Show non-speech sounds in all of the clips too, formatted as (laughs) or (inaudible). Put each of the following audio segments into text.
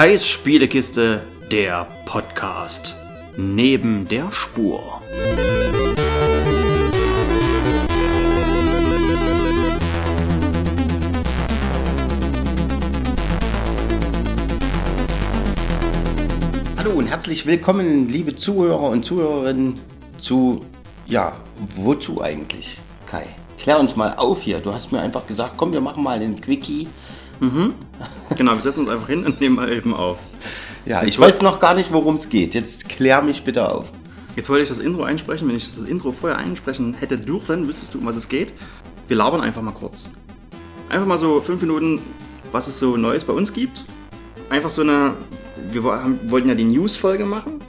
Kais Spielekiste, der Podcast. Neben der Spur. Hallo und herzlich willkommen, liebe Zuhörer und Zuhörerinnen, zu, ja, wozu eigentlich, Kai? Klär uns mal auf hier. Du hast mir einfach gesagt, komm, wir machen mal einen Quickie. Genau, wir setzen uns einfach hin und nehmen mal eben auf. Ja, ich weiß noch gar nicht, worum es geht. Jetzt klär mich bitte auf. Jetzt wollte ich das Intro einsprechen. Wenn ich das Intro vorher einsprechen hätte dürfen, wüsstest du, um was es geht. Wir labern einfach mal kurz. Einfach mal so fünf Minuten, was es so Neues bei uns gibt. Einfach so eine. Wir haben, wollten ja die News-Folge machen.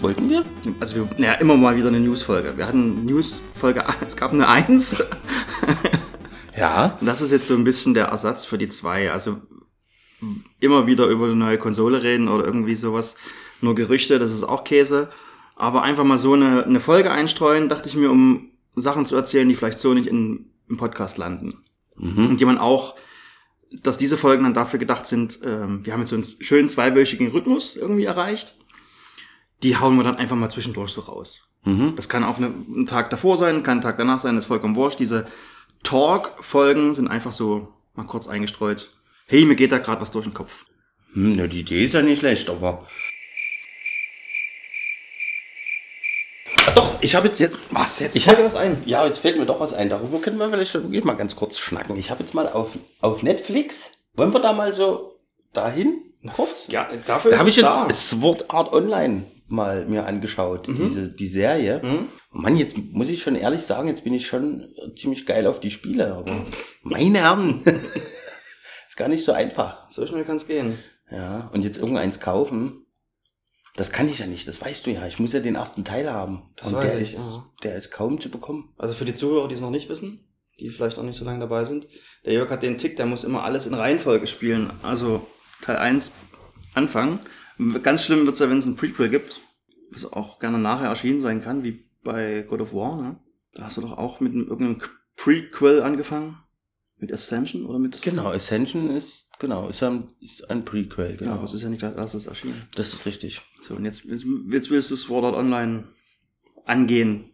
Wollten wir? Also, wir, naja, immer mal wieder eine News-Folge. Wir hatten News-Folge, (laughs) es gab eine 1. Ja. Und das ist jetzt so ein bisschen der Ersatz für die 2. Also, immer wieder über eine neue Konsole reden oder irgendwie sowas. Nur Gerüchte, das ist auch Käse. Aber einfach mal so eine, eine Folge einstreuen, dachte ich mir, um Sachen zu erzählen, die vielleicht so nicht in, im Podcast landen. Und die man auch, dass diese Folgen dann dafür gedacht sind, ähm, wir haben jetzt so einen schönen zweiwöchigen Rhythmus irgendwie erreicht. Die hauen wir dann einfach mal zwischendurch so raus. Das kann auch eine, ein Tag davor sein, kann ein Tag danach sein, ist vollkommen wurscht. Diese Talk-Folgen sind einfach so mal kurz eingestreut. Hey, mir geht da gerade was durch den Kopf. Hm, na, die Idee ist ja nicht schlecht, aber. Ah, Doch, ich habe jetzt jetzt. Was jetzt? Ich fällt dir was ein? Ja, jetzt fällt mir doch was ein. Darüber können wir vielleicht wirklich mal ganz kurz schnacken. Ich habe jetzt mal auf, auf Netflix. Wollen wir da mal so dahin? Kurz? Ja, dafür Da habe ich jetzt Sword Art Online mal mir angeschaut, diese die Serie. Mann, jetzt muss ich schon ehrlich sagen, jetzt bin ich schon ziemlich geil auf die Spiele, aber meine Herren, (laughs) ist gar nicht so einfach. So schnell kann es gehen. Ja, und jetzt irgendeins kaufen, das kann ich ja nicht, das weißt du ja. Ich muss ja den ersten Teil haben. Das und weiß der ich, ist, ja. der ist kaum zu bekommen. Also für die Zuhörer, die es noch nicht wissen, die vielleicht auch nicht so lange dabei sind, der Jörg hat den Tick, der muss immer alles in Reihenfolge spielen. Also Teil 1 anfangen. Ganz schlimm wird's ja, wenn es ein Prequel gibt, was auch gerne nachher erschienen sein kann, wie bei God of War. Ne? Da hast du doch auch mit einem, irgendeinem Prequel angefangen. Mit Ascension oder mit... Genau, Ascension ist, genau, ist ein, ist ein Prequel, Ja, genau. aber es ist ja nicht als erstes erschienen. das ist richtig. So, und jetzt, jetzt jetzt willst du Sword Art Online angehen.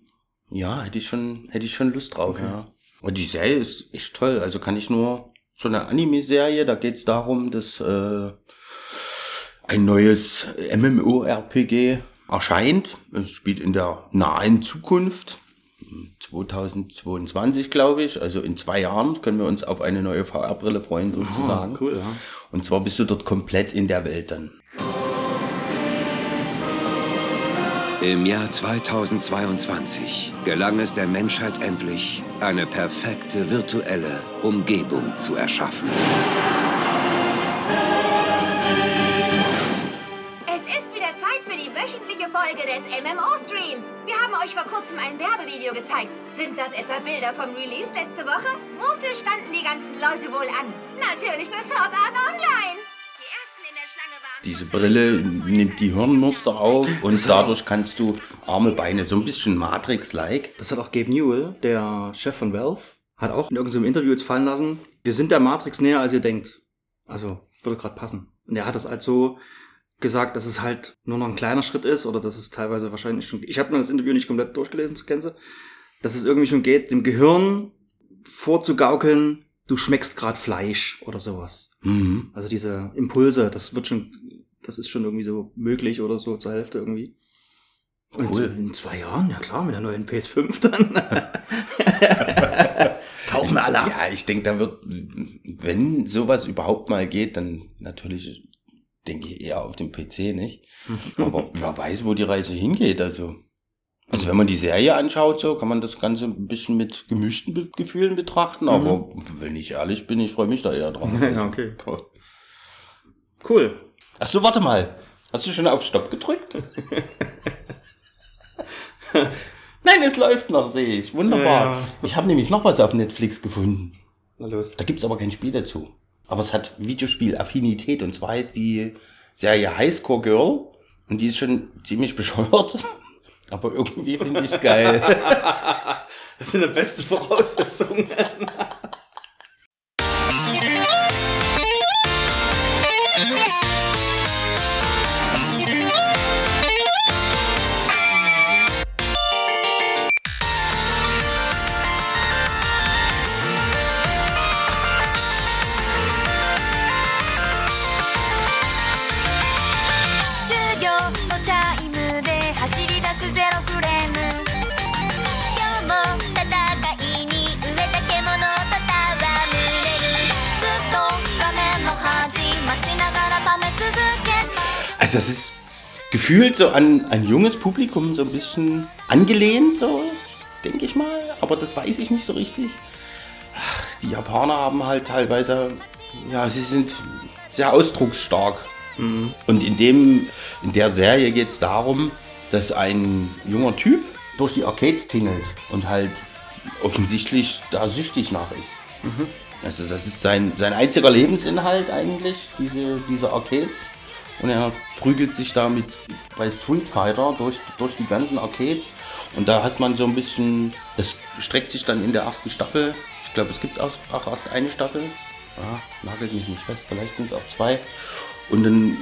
Ja, hätte ich schon, hätte ich schon Lust drauf, ja. Und die Serie ist echt toll. Also kann ich nur so eine Anime-Serie, da geht es darum, dass äh, ein neues MMORPG erscheint. Es spielt in der nahen Zukunft. 2022, glaube ich. Also in zwei Jahren können wir uns auf eine neue VR-Brille freuen, sozusagen. Ah, cool, ja. Und zwar bist du dort komplett in der Welt dann. Im Jahr 2022 gelang es der Menschheit endlich, eine perfekte virtuelle Umgebung zu erschaffen. Wöchentliche Folge des MMO-Streams. Wir haben euch vor kurzem ein Werbevideo gezeigt. Sind das etwa Bilder vom Release letzte Woche? Wofür standen die ganzen Leute wohl an? Natürlich für Sword Art Online. Die ersten in der Schlange waren Diese Brille nimmt die Hirnmuster auf und dadurch kannst du Arme, Beine, so ein bisschen Matrix-like. Das hat auch Gabe Newell, der Chef von Valve, hat auch in irgendeinem Interview jetzt fallen lassen, wir sind der Matrix näher, als ihr denkt. Also, würde gerade passen. Und er hat das halt so gesagt, dass es halt nur noch ein kleiner Schritt ist oder dass es teilweise wahrscheinlich schon, ich habe mir das Interview nicht komplett durchgelesen zu Kenze, dass es irgendwie schon geht, dem Gehirn vorzugaukeln, du schmeckst gerade Fleisch oder sowas. Mhm. Also diese Impulse, das wird schon, das ist schon irgendwie so möglich oder so zur Hälfte irgendwie. Und Cool. in zwei Jahren, ja klar, mit der neuen PS5 dann. (laughs) Tauchen alle ab. Ja, ich denke, da wird, wenn sowas überhaupt mal geht, dann natürlich denke ich eher auf dem PC, nicht? (laughs) Aber wer weiß, wo die Reise hingeht, also. Also wenn man die Serie anschaut, so kann man das Ganze ein bisschen mit gemischten Be Gefühlen betrachten, aber wenn ich ehrlich bin, ich freue mich da eher drauf. (laughs) Ja, okay. Cool. Ach so, warte mal. Hast du schon auf Stopp gedrückt? (laughs) Nein, es läuft noch, sehe ich. Wunderbar. Ja, ja. Ich habe nämlich noch was auf Netflix gefunden. Na los. Da gibt's aber kein Spiel dazu. Aber es hat Videospiel-Affinität und zwar heißt die Serie Highscore Girl und die ist schon ziemlich (laughs) bescheuert. Aber irgendwie finde ich's geil. (laughs) Das sind die beste Voraussetzungen. (laughs) Also es ist gefühlt so an ein junges Publikum so ein bisschen angelehnt, so denke ich mal. Aber das weiß ich nicht so richtig. Ach, die Japaner haben halt teilweise, ja, sie sind sehr ausdrucksstark. Und in, dem, in der Serie geht es darum, dass ein junger Typ durch die Arcades tingelt und halt offensichtlich da süchtig nach ist. Also das ist sein, sein einziger Lebensinhalt eigentlich, diese, diese Arcades. Und er prügelt sich da mit bei Street Fighter durch, durch die ganzen Arcades. Und da hat man so ein bisschen, das streckt sich dann in der ersten Staffel. Ich glaube, es gibt auch erst eine Staffel. Ja, nagelt mich nicht fest, vielleicht sind es auch zwei. Und dann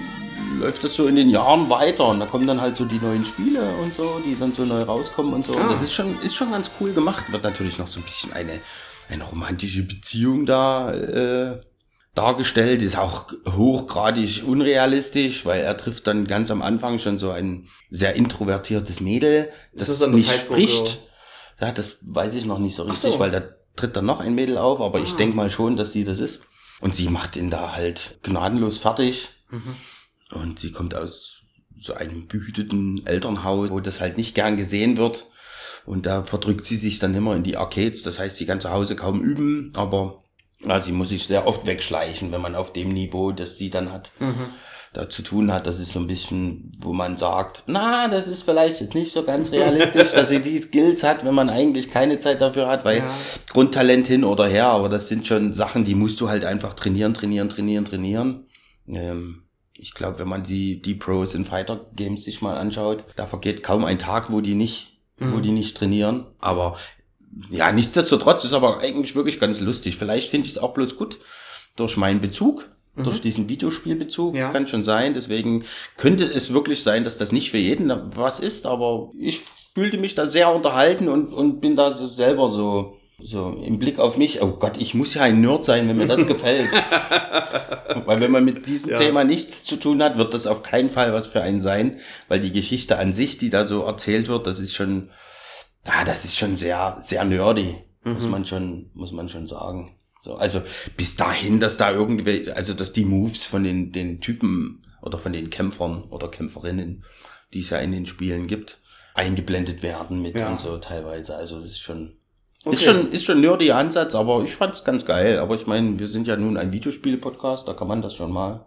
läuft das so in den Jahren weiter und da kommen dann halt so die neuen Spiele und so, die dann so neu rauskommen und so. Und das ist schon, ist schon ganz cool gemacht. Wird natürlich noch so ein bisschen eine, eine romantische Beziehung da äh, dargestellt. Ist auch hochgradig unrealistisch, weil er trifft dann ganz am Anfang schon so ein sehr introvertiertes Mädel, das, das das nicht Girl? spricht. Ja, das weiß ich noch nicht so richtig, so. weil da tritt dann noch ein Mädel auf, aber ich denke mal schon, dass sie das ist. Und sie macht ihn da halt gnadenlos fertig. Und sie kommt aus so einem behüteten Elternhaus, wo das halt nicht gern gesehen wird. Und da verdrückt sie sich dann immer in die Arcades. Das heißt, sie kann zu Hause kaum üben, aber ja, sie muss sich sehr oft wegschleichen, wenn man auf dem Niveau, das sie dann hat, da zu tun hat. Das ist so ein bisschen, wo man sagt, na, das ist vielleicht jetzt nicht so ganz realistisch, dass sie die Skills hat, wenn man eigentlich keine Zeit dafür hat, weil Grundtalent hin oder her, aber das sind schon Sachen, die musst du halt einfach trainieren, trainieren, trainieren, trainieren. Ähm, ich glaube, wenn man die, die Pros in Fighter Games sich mal anschaut, da vergeht kaum ein Tag, wo die nicht, wo die nicht trainieren. Aber ja, nichtsdestotrotz ist aber eigentlich wirklich ganz lustig. Vielleicht finde ich es auch bloß gut durch meinen Bezug, durch diesen Videospielbezug. Ja. Kann schon sein. Deswegen könnte es wirklich sein, dass das nicht für jeden was ist, aber ich fühlte mich da sehr unterhalten und, und bin da so selber so, so im Blick auf mich. Oh Gott, ich muss ja ein Nerd sein, wenn mir das (laughs) gefällt. Weil wenn man mit diesem Thema nichts zu tun hat, wird das auf keinen Fall was für einen sein, weil die Geschichte an sich, die da so erzählt wird, das ist schon, ja, das ist schon sehr, sehr nerdy, muss man schon, muss man schon sagen. So, also bis dahin, dass da irgendwie, also dass die Moves von den, den Typen oder von den Kämpfern oder Kämpferinnen, die es ja in den Spielen gibt, eingeblendet werden mit Ja. und so teilweise. Also das ist schon, ist schon, ist schon nerdy Ansatz, aber ich fand's ganz geil. Aber ich meine, wir sind ja nun ein Videospiel-Podcast, da kann man das schon mal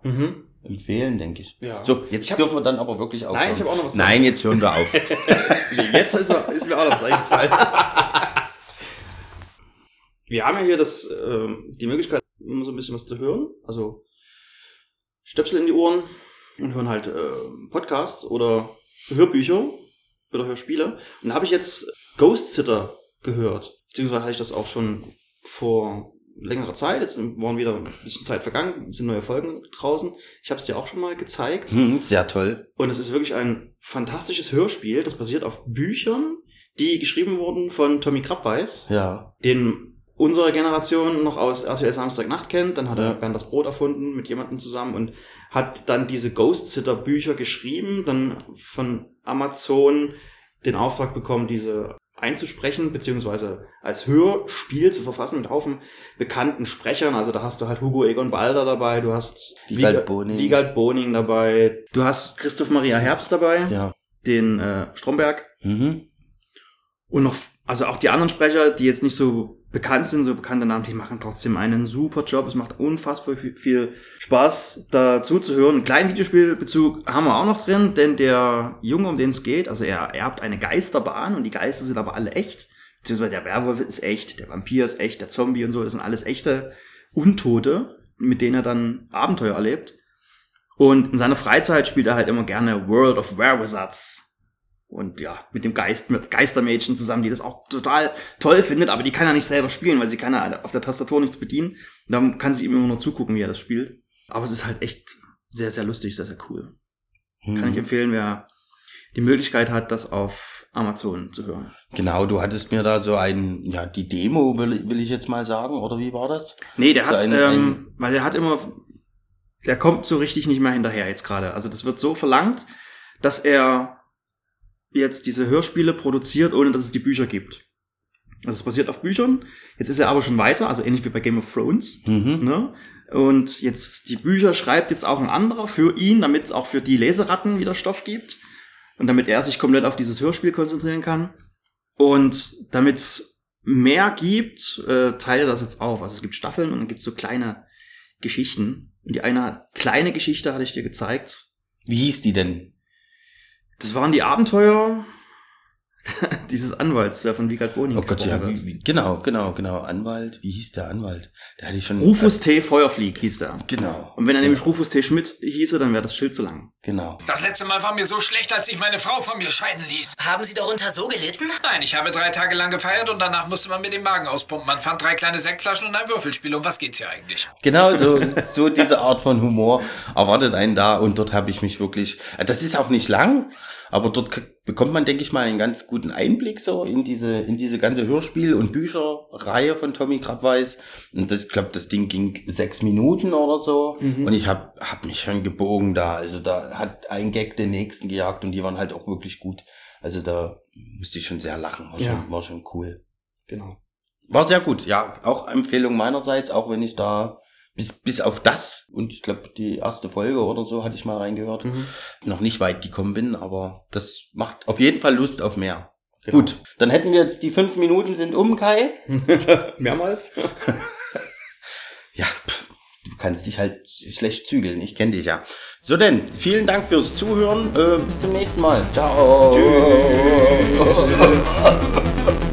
empfehlen, denke ich. Ja. So, jetzt dürfen wir dann aber wirklich aufhören. Nein, ich hab auch noch was Nein, jetzt hören wir auf. (laughs) Jetzt ist, er, ist mir auch noch was eingefallen. (laughs) Wir haben ja hier das, ähm, die Möglichkeit, immer so ein bisschen was zu hören. Also Stöpsel in die Ohren und hören halt äh, Podcasts oder Hörbücher oder Hörspiele. Und da habe ich jetzt Ghost Sitter gehört. Beziehungsweise hatte ich das auch schon vor längerer Zeit. Jetzt waren wieder ein bisschen Zeit vergangen, sind neue Folgen draußen. Ich habe es dir auch schon mal gezeigt. Hm, sehr toll. Und es ist wirklich ein fantastisches Hörspiel, das basiert auf Büchern, die geschrieben wurden von Tommy Krabweis, Ja. den unsere Generation noch aus RTL Samstagnacht kennt. Dann hat er Ja. Bernd das Brot erfunden mit jemandem zusammen und hat dann diese Ghost Sitter Bücher geschrieben, dann von Amazon den Auftrag bekommen, diese einzusprechen, beziehungsweise als Hörspiel zu verfassen mit Haufen bekannten Sprechern. Also da hast du halt Hugo Egon Balder dabei, du hast Wiegald Wiega- Boning. Wiegald Boning dabei, du hast Christoph Maria Herbst dabei, Ja. den äh, Stromberg Mhm. und noch, also auch die anderen Sprecher, die jetzt nicht so bekannt sind, so bekannte Namen, die machen trotzdem einen super Job. Es macht unfassbar viel, Spaß, da zuzuhören. Einen kleinen Videospielbezug haben wir auch noch drin, denn der Junge, um den es geht, also er erbt eine Geisterbahn und die Geister sind aber alle echt. Beziehungsweise der Werwolf ist echt, der Vampir ist echt, der Zombie und so, das sind alles echte Untote, mit denen er dann Abenteuer erlebt. Und in seiner Freizeit spielt er halt immer gerne World of Werewizards. Und ja, mit dem Geist, mit Geistermädchen zusammen, die das auch total toll findet, aber die kann er nicht selber spielen, weil sie kann er auf der Tastatur nichts bedienen. Dann kann sie ihm immer nur zugucken, wie er das spielt. Aber es ist halt echt sehr, sehr lustig, sehr, sehr cool. Kann Mhm. ich empfehlen, wer die Möglichkeit hat, das auf Amazon zu hören. Genau, du hattest mir da so ein, ja, die Demo, will, will ich jetzt mal sagen, oder wie war das? Nee, der So hat, ein- ähm, weil der hat immer, der kommt so richtig nicht mehr hinterher jetzt gerade. Also das wird so verlangt, dass er jetzt diese Hörspiele produziert, ohne dass es die Bücher gibt. Also es basiert auf Büchern. Jetzt ist er aber schon weiter, also ähnlich wie bei Game of Thrones. Mhm. Ne? Und jetzt die Bücher schreibt jetzt auch ein anderer für ihn, damit es auch für die Leseratten wieder Stoff gibt. Und damit er sich komplett auf dieses Hörspiel konzentrieren kann. Und damit es mehr gibt, äh, teile das jetzt auf. Also es gibt Staffeln und dann gibt es so kleine Geschichten. Und die eine kleine Geschichte hatte ich dir gezeigt. Wie hieß die denn? Das waren die Abenteuer (laughs) dieses Anwalts, der von Wiegald Boni Oh Gott, ja, wie, wie, genau, genau, genau. Anwalt. Wie hieß der Anwalt? Der hatte ich schon. Rufus T. Feuerflieg hieß der. Genau. Und wenn er nämlich Rufus T. Schmidt hieße, dann wäre das Schild zu lang. Genau. Das letzte Mal war mir so schlecht, als ich meine Frau von mir scheiden ließ. Haben Sie darunter so gelitten? Nein, ich habe drei Tage lang gefeiert und danach musste man mir den Magen auspumpen. Man fand drei kleine Sektflaschen und ein Würfelspiel. Um was geht's hier eigentlich? Genau, so, (laughs) so diese Art von Humor erwartet einen da und dort habe ich mich wirklich, das ist auch nicht lang, aber dort bekommt man, denke ich mal, einen ganz guten Einblick so in diese, in diese ganze Hörspiel- und Bücherreihe von Tommy Krabweis. Und das, ich glaube, das Ding ging sechs Minuten oder so. Und ich habe hab mich schon gebogen da. Also da hat ein Gag den nächsten gejagt und die waren halt auch wirklich gut. Also da musste ich schon sehr lachen. War, Ja. schon, war schon cool. Genau. War sehr gut, ja. Auch Empfehlung meinerseits, auch wenn ich da bis, bis auf das und ich glaube die erste Folge oder so hatte ich mal reingehört, Mhm. noch nicht weit gekommen bin, aber das macht auf jeden Fall Lust auf mehr. Genau. Gut, dann hätten wir jetzt die fünf Minuten sind um, Kai. (laughs) Mehrmals? (laughs) Ja, pff, du kannst dich halt schlecht zügeln, ich kenne dich ja. So denn, vielen Dank fürs Zuhören, äh, bis zum nächsten Mal. Ciao. Tschüss. (laughs)